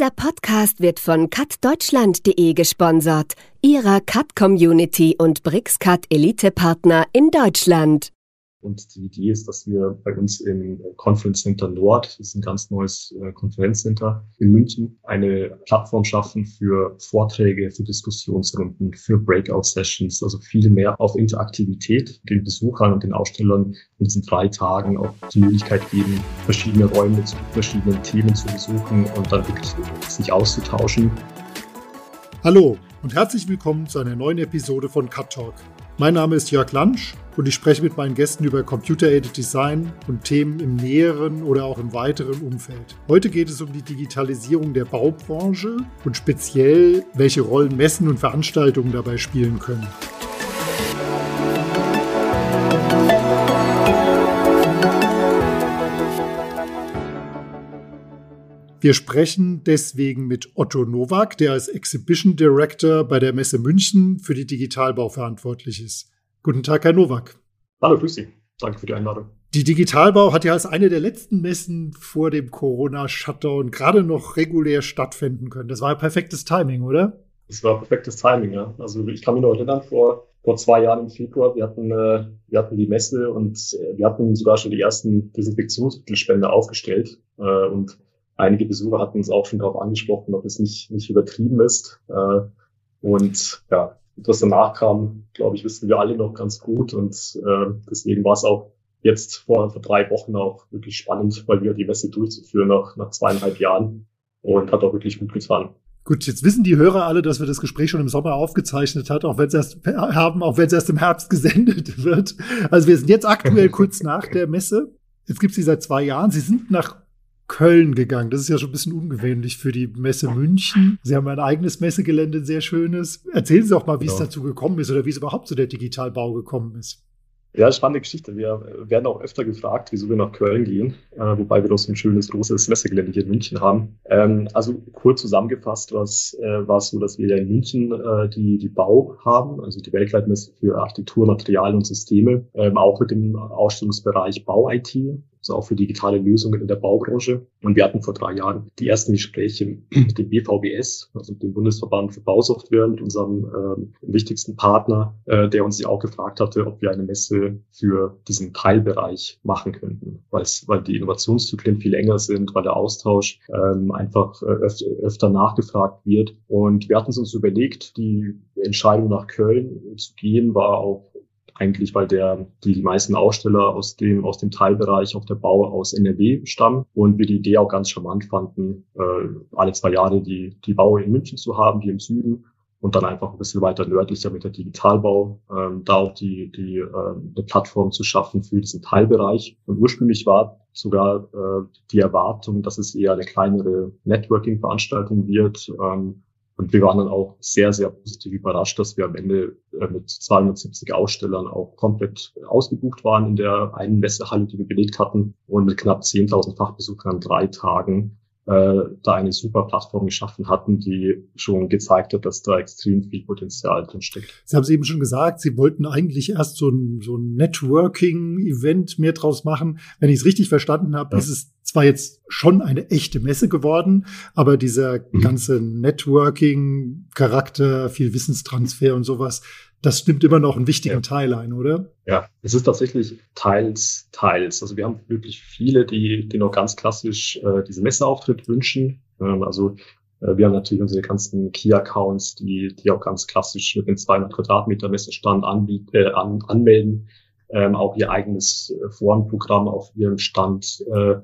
Dieser Podcast wird von cutdeutschland.de gesponsert, ihrer Cut-Community und BRICS-Cut Elite-Partner in Deutschland. Und die Idee ist, dass wir bei uns im Conference Center Nord, das ist ein ganz neues äh, Konferenzcenter in München, eine Plattform schaffen für Vorträge, für Diskussionsrunden, für Breakout-Sessions, also viel mehr auf Interaktivität, den Besuchern und den Ausstellern in diesen drei Tagen auch die Möglichkeit geben, verschiedene Räume zu verschiedenen Themen zu besuchen und dann wirklich sich auszutauschen. Hallo und herzlich willkommen zu einer neuen Episode von Cut Talk. Mein Name ist Jörg Lansch und ich spreche mit meinen Gästen über Computer-Aided Design und Themen im näheren oder auch im weiteren Umfeld. Heute geht es um die Digitalisierung der Baubranche und speziell, welche Rollen Messen und Veranstaltungen dabei spielen können. Wir sprechen deswegen mit Otto Nowak, der als Exhibition Director bei der Messe München für die Digitalbau verantwortlich ist. Guten Tag, Herr Nowak. Hallo, grüß Sie. Danke für die Einladung. Die Digitalbau hat ja als eine der letzten Messen vor dem Corona-Shutdown gerade noch regulär stattfinden können. Das war ja perfektes Timing, oder? Das war perfektes Timing, ja. Also ich kann mich noch erinnern, vor, vor zwei Jahren im Februar, wir hatten, äh, wir hatten die Messe und äh, wir hatten sogar schon die ersten Desinfektionsmittelspende aufgestellt. Äh, und einige Besucher hatten uns auch schon darauf angesprochen, ob es nicht, nicht übertrieben ist. Äh, und ja, was danach kam, glaube ich, wissen wir alle noch ganz gut. Und äh, deswegen war es auch jetzt vor, vor drei Wochen auch wirklich spannend, weil wir die Messe durchzuführen nach, nach zweieinhalb Jahren und hat auch wirklich gut getan. Gut, jetzt wissen die Hörer alle, dass wir das Gespräch schon im Sommer aufgezeichnet hat, auch wenn es erst haben, auch wenn es erst im Herbst gesendet wird. Also wir sind jetzt aktuell kurz nach der Messe. Jetzt gibt es sie seit zwei Jahren. Sie sind nach Köln gegangen. Das ist ja schon ein bisschen ungewöhnlich für die Messe München. Sie haben ein eigenes Messegelände, ein sehr schönes. Erzählen Sie doch mal, wie genau. es dazu gekommen ist oder wie es überhaupt zu der Digitalbau gekommen ist. Ja, spannende Geschichte. Wir werden auch öfter gefragt, wieso wir nach Köln gehen, äh, wobei wir doch so ein schönes, großes Messegelände hier in München haben. Ähm, also kurz zusammengefasst war es äh, so, dass wir ja in München äh, die, die Bau haben, also die Weltleitmesse für Architektur, Materialien und Systeme, ähm, auch mit dem Ausstellungsbereich Bau-IT also auch für digitale Lösungen in der Baubranche. Und wir hatten vor drei Jahren die ersten Gespräche mit dem BVBS, also dem Bundesverband für Bausoftware, mit unserem ähm, wichtigsten Partner, äh, der uns ja auch gefragt hatte, ob wir eine Messe für diesen Teilbereich machen könnten, weil die Innovationszyklen viel länger sind, weil der Austausch ähm, einfach äh, öf öfter nachgefragt wird. Und wir hatten uns überlegt, die Entscheidung nach Köln zu gehen war auch eigentlich, weil der, die, meisten Aussteller aus dem, aus dem Teilbereich auf der Bau aus NRW stammen und wir die Idee auch ganz charmant fanden, äh, alle zwei Jahre die, die Bau in München zu haben, hier im Süden und dann einfach ein bisschen weiter nördlicher mit der Digitalbau, ähm, da auch die, die äh, eine Plattform zu schaffen für diesen Teilbereich. Und ursprünglich war sogar äh, die Erwartung, dass es eher eine kleinere Networking-Veranstaltung wird, ähm, und wir waren dann auch sehr, sehr positiv überrascht, dass wir am Ende äh, mit 270 Ausstellern auch komplett ausgebucht waren in der einen Messehalle, die wir belegt hatten und mit knapp 10.000 Fachbesuchern an drei Tagen äh, da eine super Plattform geschaffen hatten, die schon gezeigt hat, dass da extrem viel Potenzial drin steckt. Sie haben es eben schon gesagt, Sie wollten eigentlich erst so ein, so ein Networking-Event mehr draus machen. Wenn ich es richtig verstanden habe, ja. ist es zwar jetzt schon eine echte Messe geworden, aber dieser mhm. ganze Networking-Charakter, viel Wissenstransfer und sowas, das nimmt immer noch einen wichtigen ja. Teil ein, oder? Ja, es ist tatsächlich teils, teils. Also wir haben wirklich viele, die, die noch ganz klassisch äh, diese Messeauftritt wünschen. Ähm, also äh, wir haben natürlich unsere ganzen Key-Accounts, die, die auch ganz klassisch mit dem 200 Quadratmeter Messestand anbieten, äh, an, anmelden, ähm, auch ihr eigenes äh, Forenprogramm auf ihrem Stand äh,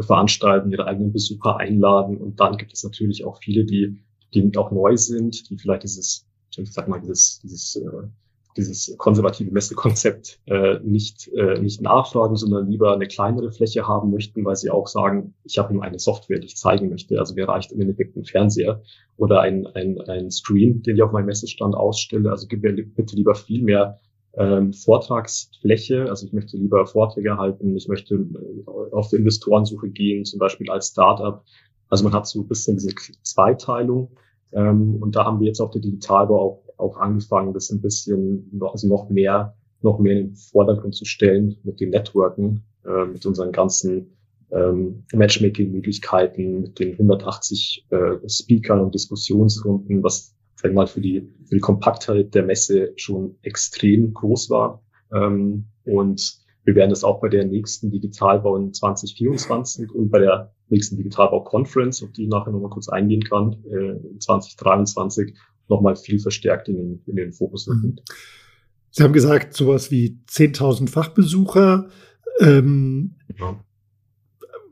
veranstalten, ihre eigenen Besucher einladen. Und dann gibt es natürlich auch viele, die, die auch neu sind, die vielleicht dieses ich sag mal, dieses, dieses, äh, dieses konservative Messekonzept äh, nicht, äh, nicht nachfragen, sondern lieber eine kleinere Fläche haben möchten, weil sie auch sagen, ich habe nur eine Software, die ich zeigen möchte. Also mir reicht im Endeffekt ein Fernseher oder ein, ein, ein Screen, den ich auf meinem Messestand ausstelle. Also gib mir bitte lieber viel mehr ähm, Vortragsfläche. Also ich möchte lieber Vorträge halten, ich möchte äh, auf die Investorensuche gehen, zum Beispiel als Startup. Also man hat so ein bisschen diese Zweiteilung. Ähm, und da haben wir jetzt auf der Digitalbau auch, auch angefangen, das ein bisschen noch, also noch mehr, noch mehr in den Vordergrund zu stellen mit den Networken, äh, mit unseren ganzen ähm, Matchmaking-Möglichkeiten mit den 180 äh, Speakern und Diskussionsrunden, was sag mal, für die, für die Kompaktheit der Messe schon extrem groß war. Ähm, und wir werden das auch bei der nächsten Digitalbau in 2024 und bei der nächsten Digitalbau-Conference, auf die ich nachher nochmal kurz eingehen kann, äh, 2023 nochmal viel verstärkt in den, in den Fokus rücken. Mhm. Sie haben gesagt, sowas wie 10.000 Fachbesucher. Ähm, ja.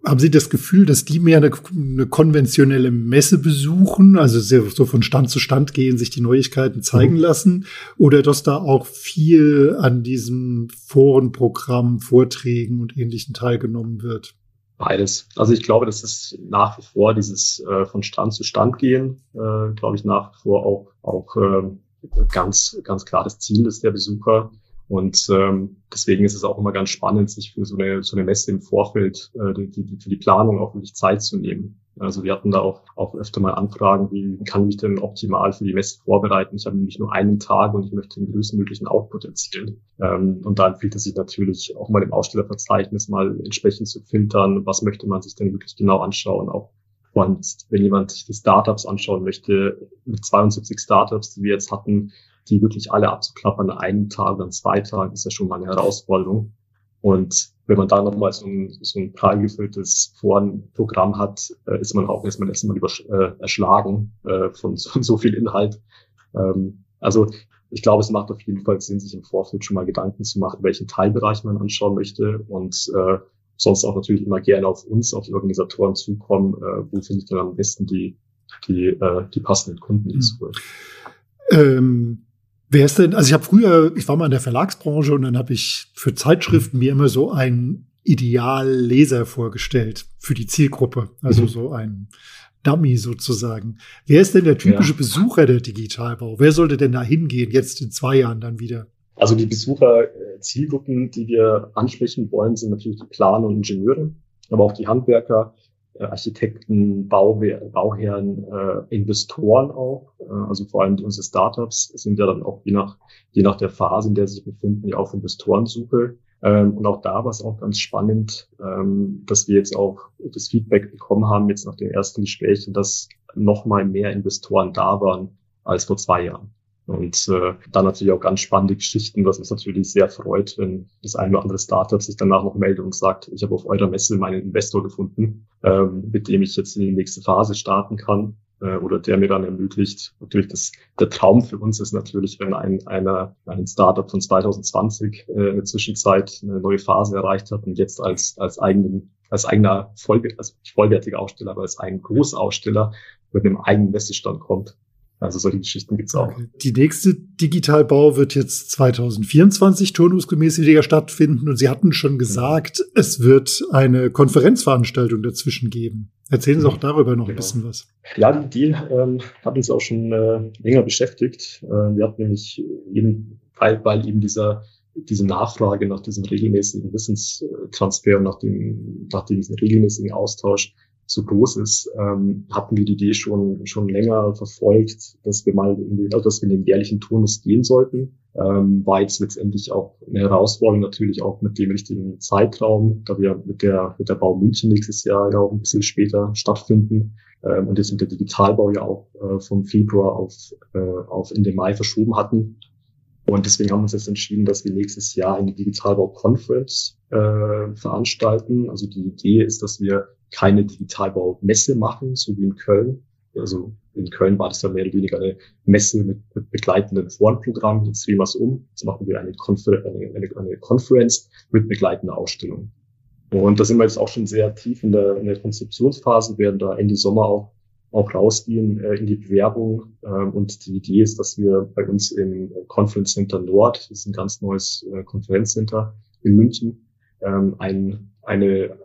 Haben Sie das Gefühl, dass die mehr eine, eine konventionelle Messe besuchen, also so von Stand zu Stand gehen, sich die Neuigkeiten zeigen mhm. lassen, oder dass da auch viel an diesem Forenprogramm, Vorträgen und Ähnlichen teilgenommen wird? Beides. Also ich glaube, das ist nach wie vor dieses äh, von Stand zu Stand gehen, äh, glaube ich nach wie vor auch, auch äh, ganz, ganz klar das Ziel ist der Besucher. Und ähm, deswegen ist es auch immer ganz spannend, sich für so eine, so eine Messe im Vorfeld äh, die, die, für die Planung auch wirklich Zeit zu nehmen. Also wir hatten da auch, auch öfter mal Anfragen, wie kann ich mich denn optimal für die Messe vorbereiten? Ich habe nämlich nur einen Tag und ich möchte den größtmöglichen Output erzielen. Ähm, und da empfiehlt es sich natürlich auch mal im Ausstellerverzeichnis mal entsprechend zu filtern, was möchte man sich denn wirklich genau anschauen, auch und wenn jemand sich die Startups anschauen möchte, mit 72 Startups, die wir jetzt hatten, die wirklich alle abzuklappern an einem Tag oder an zwei Tagen, ist ja schon mal eine Herausforderung. Und wenn man da nochmal so ein, so ein prall gefülltes Forenprogramm hat, äh, ist man auch erstmal erstmal über, äh, erschlagen äh, von, von so viel Inhalt. Ähm, also ich glaube, es macht auf jeden Fall Sinn, sich im Vorfeld schon mal Gedanken zu machen, welchen Teilbereich man anschauen möchte und äh, sonst auch natürlich immer gerne auf uns, auf die Organisatoren zukommen, äh, wo finde ich dann am besten die, die, äh, die passenden Kunden hinzu. Ähm, wer ist denn, also ich habe früher, ich war mal in der Verlagsbranche und dann habe ich für Zeitschriften mir immer so einen Idealleser vorgestellt für die Zielgruppe, also mhm. so ein Dummy sozusagen. Wer ist denn der typische ja. Besucher der Digitalbau? Wer sollte denn da hingehen, jetzt in zwei Jahren dann wieder? Also die Besucher-Zielgruppen, die wir ansprechen wollen, sind natürlich die Planer und Ingenieure, aber auch die Handwerker, äh, Architekten, Bauwehr, Bauherren, äh, Investoren auch. Äh, also vor allem unsere Startups sind ja dann auch je nach, je nach der Phase, in der sie sich befinden, ja auf Investorensuche. Ähm, und auch da war es auch ganz spannend, ähm, dass wir jetzt auch das Feedback bekommen haben, jetzt nach den ersten Gesprächen, dass noch mal mehr Investoren da waren als vor zwei Jahren. Und äh, dann natürlich auch ganz spannende Geschichten, was uns natürlich sehr freut, wenn das eine oder andere Startup sich danach noch meldet und sagt, ich habe auf eurer Messe meinen Investor gefunden, ähm, mit dem ich jetzt in die nächste Phase starten kann äh, oder der mir dann ermöglicht. Natürlich das, der Traum für uns ist natürlich, wenn ein, einer, ein Startup von 2020 äh, in der Zwischenzeit eine neue Phase erreicht hat und jetzt als, als eigenen als eigener voll, also vollwertiger Aussteller, aber als ein Großaussteller mit einem eigenen Messestand kommt. Also solche Geschichten gibt's auch. Die nächste Digitalbau wird jetzt 2024 turnusgemäß wieder stattfinden und Sie hatten schon gesagt, es wird eine Konferenzveranstaltung dazwischen geben. Erzählen Sie auch darüber noch genau. ein bisschen was. Ja, die Idee ähm, hat uns auch schon äh, länger beschäftigt. Äh, wir hatten nämlich eben, weil, weil eben dieser diese Nachfrage nach diesem regelmäßigen Wissenstransfer und nach dem, nach diesem regelmäßigen Austausch so groß ist, ähm, hatten wir die Idee schon schon länger verfolgt, dass wir mal in den, also dass wir in den jährlichen Turnus gehen sollten. Ähm, war jetzt letztendlich auch eine Herausforderung natürlich auch mit dem richtigen Zeitraum, da wir mit der mit der Bau München nächstes Jahr ja auch ein bisschen später stattfinden ähm, und jetzt mit der Digitalbau ja auch äh, vom Februar auf äh, auf Ende Mai verschoben hatten. Und deswegen haben wir uns jetzt entschieden, dass wir nächstes Jahr eine Digitalbau Conference äh, veranstalten. Also die Idee ist, dass wir keine Digitalbaumesse machen, so wie in Köln. Also in Köln war das dann mehr oder weniger eine Messe mit, mit begleitenden Forenprogrammen. Jetzt drehen wir es um. Jetzt machen wir eine, Konfer eine, eine, eine Conference mit begleitender Ausstellung. Und da sind wir jetzt auch schon sehr tief in der, in der Konzeptionsphase, werden da Ende Sommer auch, auch rausgehen äh, in die Bewerbung. Ähm, und die Idee ist, dass wir bei uns im Conference Center Nord, das ist ein ganz neues äh, Konferenzcenter in München, ähm, ein, eine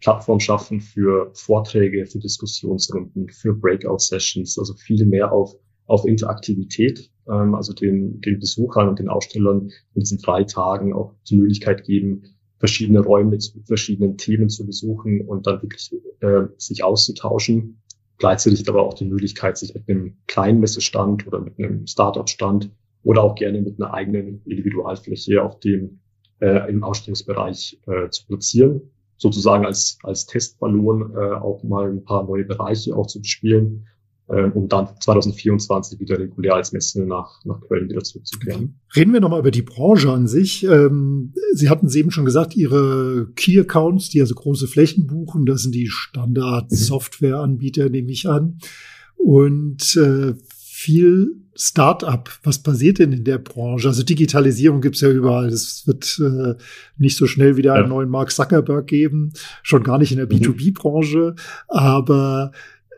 Plattform schaffen für Vorträge, für Diskussionsrunden, für Breakout-Sessions, also viel mehr auf, auf Interaktivität, ähm, also den, den Besuchern und den Ausstellern in diesen drei Tagen auch die Möglichkeit geben, verschiedene Räume mit verschiedenen Themen zu besuchen und dann wirklich äh, sich auszutauschen. Gleichzeitig aber auch die Möglichkeit, sich mit einem kleinen Messestand oder mit einem Startup-Stand oder auch gerne mit einer eigenen Individualfläche auf dem äh, im Ausstellungsbereich äh, zu platzieren sozusagen als, als Testballon äh, auch mal ein paar neue Bereiche auch zu bespielen, äh, um dann 2024 wieder regulär als Messe nach, nach Köln wieder zurückzukehren. Reden wir nochmal über die Branche an sich. Ähm, Sie hatten es eben schon gesagt, Ihre Key-Accounts, die also große Flächen buchen, das sind die Standard-Software-Anbieter, nehme ich an. Und äh, viel Start-up. Was passiert denn in der Branche? Also Digitalisierung gibt's ja überall. Es wird äh, nicht so schnell wieder einen neuen Mark Zuckerberg geben, schon gar nicht in der mhm. B2B-Branche. Aber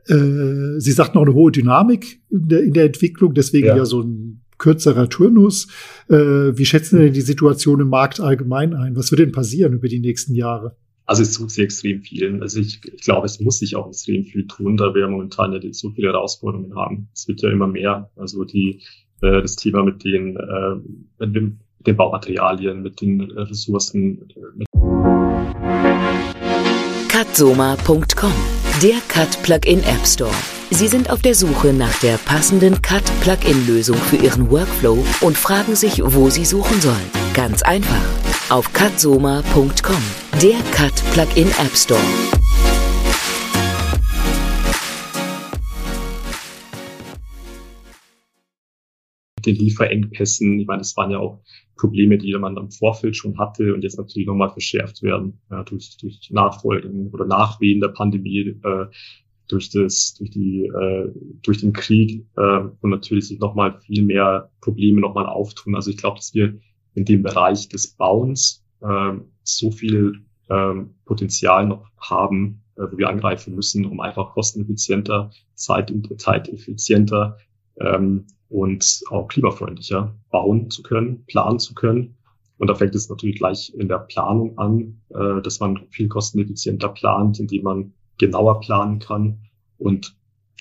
äh, Sie sagten auch eine hohe Dynamik in der, in der Entwicklung, deswegen ja. ja so ein kürzerer Turnus. Äh, wie schätzen Sie denn die Situation im Markt allgemein ein? Was wird denn passieren über die nächsten Jahre? Also es tut sich extrem viel. Also ich, ich glaube, es muss sich auch extrem viel tun, da wir momentan ja so viele Herausforderungen haben. Es wird ja immer mehr. Also die, äh, das Thema mit den, äh, mit den Baumaterialien, mit den äh, Ressourcen. Mit Cutsoma.com, der Cut Plugin App Store. Sie sind auf der Suche nach der passenden Cut Plugin Lösung für Ihren Workflow und fragen sich, wo Sie suchen sollen. Ganz einfach. Auf cutsoma.com, der Cut Plugin App Store. den Lieferengpässen. Ich meine, das waren ja auch Probleme, die man im Vorfeld schon hatte und jetzt natürlich nochmal verschärft werden ja, durch, durch Nachfolgen oder Nachwehen der Pandemie, äh, durch das, durch die, äh, durch den Krieg äh, und natürlich sich nochmal viel mehr Probleme nochmal auftun. Also ich glaube, dass wir in dem Bereich des Bauens äh, so viel äh, Potenzial noch haben, äh, wo wir angreifen müssen, um einfach kosteneffizienter, zeit zeiteffizienter ähm, und auch klimafreundlicher bauen zu können, planen zu können. Und da fängt es natürlich gleich in der Planung an, äh, dass man viel kosteneffizienter plant, indem man genauer planen kann. Und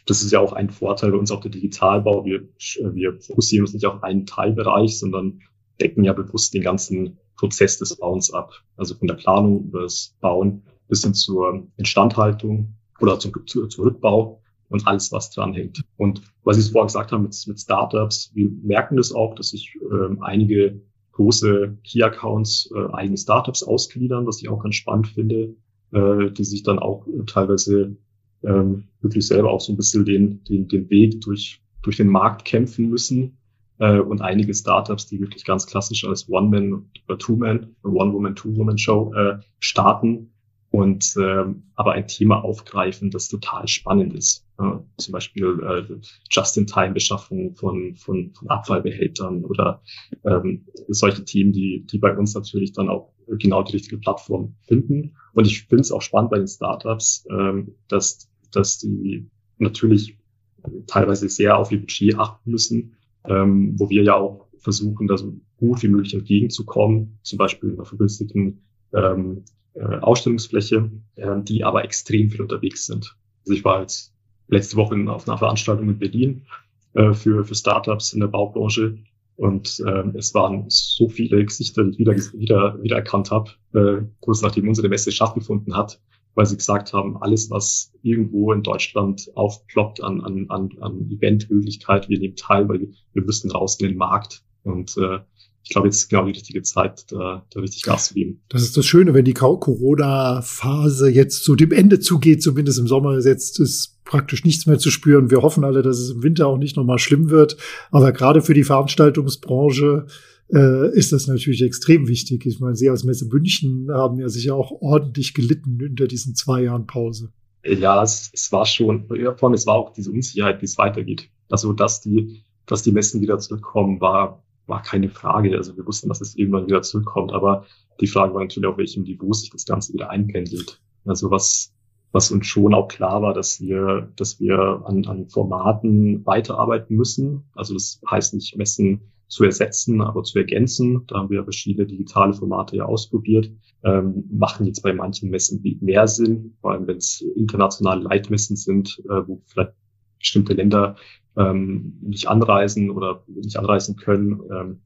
das ist ja auch ein Vorteil bei uns auf der Digitalbau. Wir, wir fokussieren uns nicht auf einen Teilbereich, sondern decken ja bewusst den ganzen Prozess des Bauens ab. Also von der Planung über das Bauen bis hin zur Instandhaltung oder zum, zu, zum Rückbau und alles, was dran hängt. Und was ich vorher gesagt habe mit, mit Startups, wir merken das auch, dass sich ähm, einige große Key-Accounts äh, eigene Startups ausgliedern, was ich auch ganz spannend finde, äh, die sich dann auch teilweise ähm, wirklich selber auch so ein bisschen den, den, den Weg durch, durch den Markt kämpfen müssen. Äh, und einige Startups, die wirklich ganz klassisch als One-Man oder Two-Man, One-Woman, Two-Woman-Show äh, starten und ähm, aber ein Thema aufgreifen, das total spannend ist. Äh, zum Beispiel äh, Just-in-Time-Beschaffung von, von, von Abfallbehältern oder ähm, solche Themen, die, die bei uns natürlich dann auch genau die richtige Plattform finden. Und ich finde es auch spannend bei den Startups, ähm, dass, dass die natürlich teilweise sehr auf ihr Budget achten müssen, ähm, wo wir ja auch versuchen, da so gut wie möglich entgegenzukommen, zum Beispiel in einer vergünstigten ähm, äh, Ausstellungsfläche, äh, die aber extrem viel unterwegs sind. Also ich war jetzt letzte Woche auf einer Veranstaltung in Berlin äh, für, für Startups in der Baubranche und äh, es waren so viele Gesichter, die ich wieder, wieder, wieder erkannt habe, äh, kurz nachdem unsere Messe stattgefunden hat, weil sie gesagt haben, alles, was irgendwo in Deutschland aufploppt an, an, an, an Eventmöglichkeit, wir nehmen teil, weil wir müssen raus in den Markt. Und äh, ich glaube, jetzt ist genau die richtige Zeit, da, da richtig Gas zu geben. Das ist das Schöne, wenn die Corona-Phase jetzt zu dem Ende zugeht, zumindest im Sommer jetzt ist praktisch nichts mehr zu spüren. Wir hoffen alle, dass es im Winter auch nicht nochmal schlimm wird. Aber gerade für die Veranstaltungsbranche äh, ist das natürlich extrem wichtig. Ich meine, Sie als Messe München haben ja sicher auch ordentlich gelitten unter diesen zwei Jahren Pause. Ja, es, es war schon, allem es war auch diese Unsicherheit, wie es weitergeht. Also, dass die, dass die Messen wieder zurückkommen, war war keine Frage. Also wir wussten, dass es irgendwann wieder zurückkommt, aber die Frage war natürlich auf welchem Niveau sich das Ganze wieder einpendelt. Also was, was uns schon auch klar war, dass wir, dass wir an, an Formaten weiterarbeiten müssen. Also das heißt nicht Messen zu ersetzen, aber zu ergänzen. Da haben wir verschiedene digitale Formate ja ausprobiert. Ähm, machen jetzt bei manchen Messen mehr Sinn, vor allem wenn es internationale Leitmessen sind, äh, wo vielleicht bestimmte Länder ähm, nicht anreisen oder nicht anreisen können. Ähm,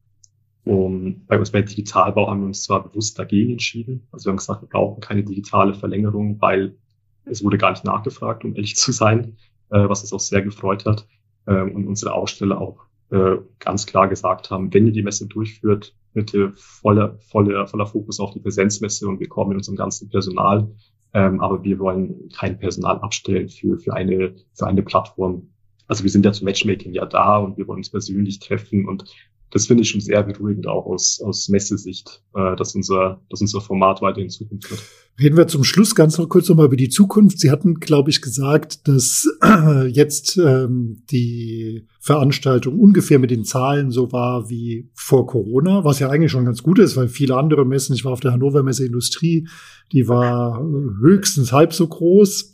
um, bei uns bei Digitalbau haben wir uns zwar bewusst dagegen entschieden. Also wir haben gesagt, wir brauchen keine digitale Verlängerung, weil es wurde gar nicht nachgefragt, um ehrlich zu sein, äh, was uns auch sehr gefreut hat. Ähm, und unsere Aussteller auch äh, ganz klar gesagt haben, wenn ihr die Messe durchführt, bitte voller, voller, voller Fokus auf die Präsenzmesse und wir kommen mit unserem ganzen Personal. Ähm, aber wir wollen kein Personal abstellen für, für eine, für eine Plattform. Also wir sind ja zum Matchmaking ja da und wir wollen uns persönlich treffen und das finde ich schon sehr beruhigend auch aus, aus Messesicht, äh, dass, unser, dass unser Format weiter in Zukunft wird. Reden wir zum Schluss ganz noch kurz nochmal über die Zukunft. Sie hatten, glaube ich, gesagt, dass äh, jetzt ähm, die Veranstaltung ungefähr mit den Zahlen so war wie vor Corona, was ja eigentlich schon ganz gut ist, weil viele andere Messen, ich war auf der Hannover Messe Industrie, die war höchstens halb so groß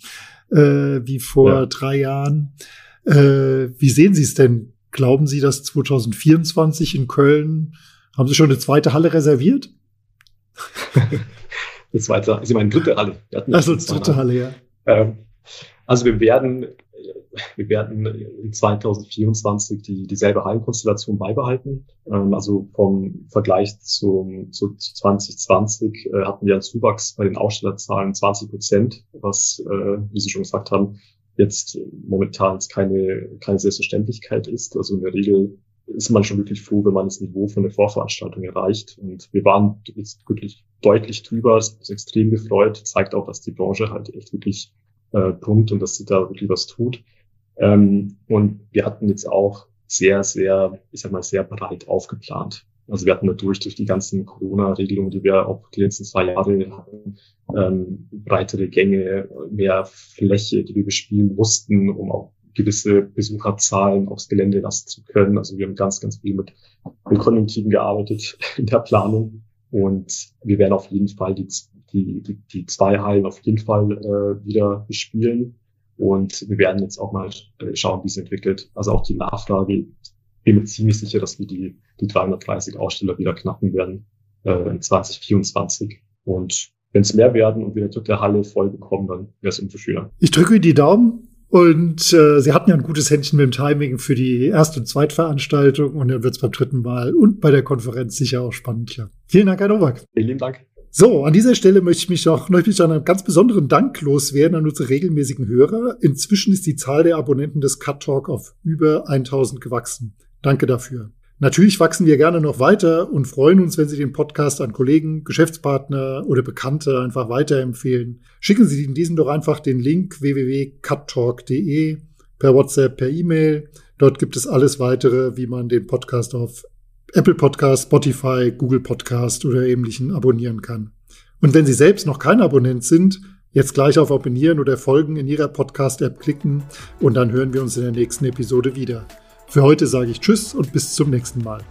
äh, wie vor ja. drei Jahren. Äh, wie sehen Sie es denn? Glauben Sie, dass 2024 in Köln, haben Sie schon eine zweite Halle reserviert? eine zweite, Sie meinen dritte Halle. Also dritte Halle, ja. Ähm, also wir werden, wir werden in 2024 die, dieselbe Hallenkonstellation beibehalten. Ähm, also vom Vergleich zum, zu, zu 2020 äh, hatten wir einen Zuwachs bei den Ausstellerzahlen 20 Prozent, was, äh, wie Sie schon gesagt haben, jetzt momentan keine, keine Selbstverständlichkeit ist. Also in der Regel ist man schon wirklich froh, wenn man das Niveau von der Vorveranstaltung erreicht. Und wir waren jetzt wirklich deutlich drüber, hat uns extrem gefreut, zeigt auch, dass die Branche halt echt wirklich äh, pumpt und dass sie da wirklich was tut. Ähm, und wir hatten jetzt auch sehr, sehr, ich sag mal, sehr breit aufgeplant. Also wir hatten natürlich durch die ganzen Corona-Regelungen, die wir auch die letzten zwei Jahre hatten, ähm, breitere Gänge, mehr Fläche, die wir bespielen mussten, um auch gewisse Besucherzahlen aufs Gelände lassen zu können. Also wir haben ganz, ganz viel mit, mit Konjunktiven gearbeitet in der Planung. Und wir werden auf jeden Fall die, die, die, die zwei Hallen auf jeden Fall äh, wieder bespielen. Und wir werden jetzt auch mal äh, schauen, wie es entwickelt. Also auch die Nachfrage bin mir ziemlich sicher, dass wir die, die 330 Aussteller wieder knacken werden äh, in 2024. Und wenn es mehr werden und wir eine dritte Halle voll bekommen, dann wäre es umso schöner. Ich drücke die Daumen. Und äh, sie hatten ja ein gutes Händchen mit dem Timing für die erste und zweite Veranstaltung und dann wird es beim dritten Mal und bei der Konferenz sicher auch spannend. Ja. Vielen Dank, Herr Nowak. Vielen lieben Dank. So, an dieser Stelle möchte ich mich noch möchte ich einen ganz besonderen Dank loswerden an unsere regelmäßigen Hörer. Inzwischen ist die Zahl der Abonnenten des Cut Talk auf über 1000 gewachsen. Danke dafür. Natürlich wachsen wir gerne noch weiter und freuen uns, wenn Sie den Podcast an Kollegen, Geschäftspartner oder Bekannte einfach weiterempfehlen. Schicken Sie in diesen doch einfach den Link www.cuttalk.de per WhatsApp, per E-Mail. Dort gibt es alles weitere, wie man den Podcast auf Apple Podcast, Spotify, Google Podcast oder ähnlichen abonnieren kann. Und wenn Sie selbst noch kein Abonnent sind, jetzt gleich auf Abonnieren oder Folgen in Ihrer Podcast-App klicken und dann hören wir uns in der nächsten Episode wieder. Für heute sage ich Tschüss und bis zum nächsten Mal.